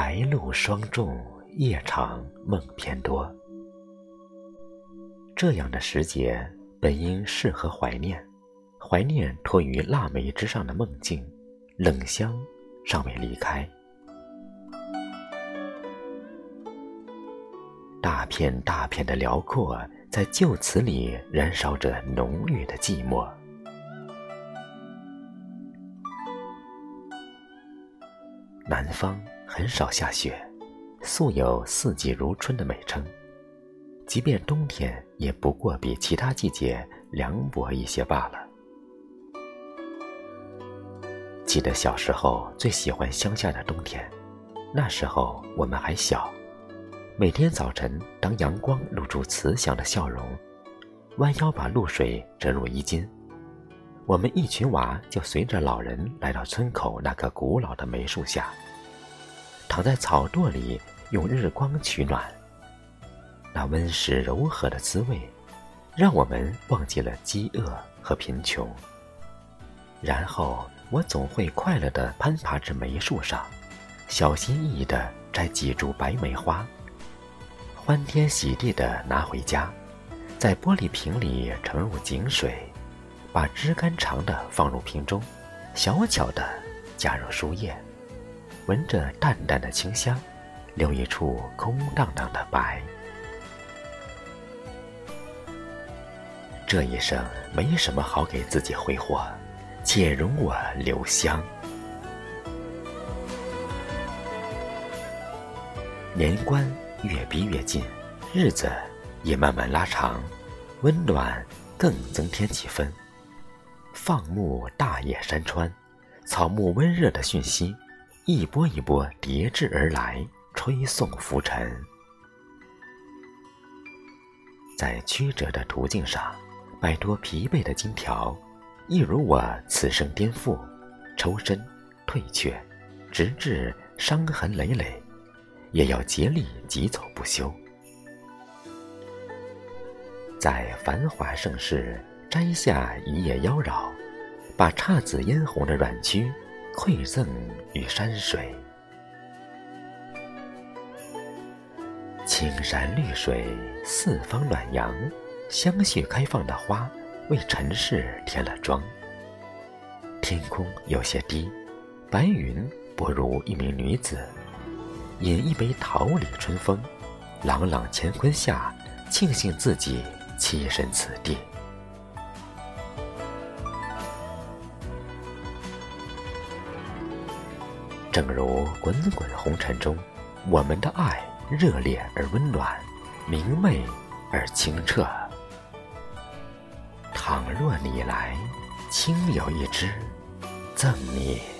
白露霜重，夜长梦偏多。这样的时节，本应适合怀念，怀念托于腊梅之上的梦境，冷香尚未离开。大片大片的辽阔，在旧词里燃烧着浓郁的寂寞。南方很少下雪，素有四季如春的美称。即便冬天，也不过比其他季节凉薄一些罢了。记得小时候最喜欢乡下的冬天，那时候我们还小。每天早晨，当阳光露出慈祥的笑容，弯腰把露水折入衣襟，我们一群娃就随着老人来到村口那棵古老的梅树下，躺在草垛里，用日光取暖。那温湿柔和的滋味，让我们忘记了饥饿和贫穷。然后，我总会快乐地攀爬至梅树上，小心翼翼地摘几株白梅花。欢天喜地地拿回家，在玻璃瓶里盛入井水，把枝干长的放入瓶中，小巧的加入树叶，闻着淡淡的清香，留一处空荡荡的白。这一生没什么好给自己挥霍，且容我留香。年关。越逼越近，日子也慢慢拉长，温暖更增添几分。放牧大野山川，草木温热的讯息，一波一波叠至而来，吹送浮尘。在曲折的途径上，摆脱疲惫的金条，一如我此生颠覆、抽身、退却，直至伤痕累累。也要竭力疾走不休，在繁华盛世摘下一叶妖娆，把姹紫嫣红的软躯馈赠与山水。青山绿水，四方暖阳，相续开放的花为尘世添了妆。天空有些低，白云不如一名女子。饮一杯桃李春风，朗朗乾坤下，庆幸自己栖身此地。正如滚滚红尘中，我们的爱热烈而温暖，明媚而清澈。倘若你来，轻有一枝，赠你。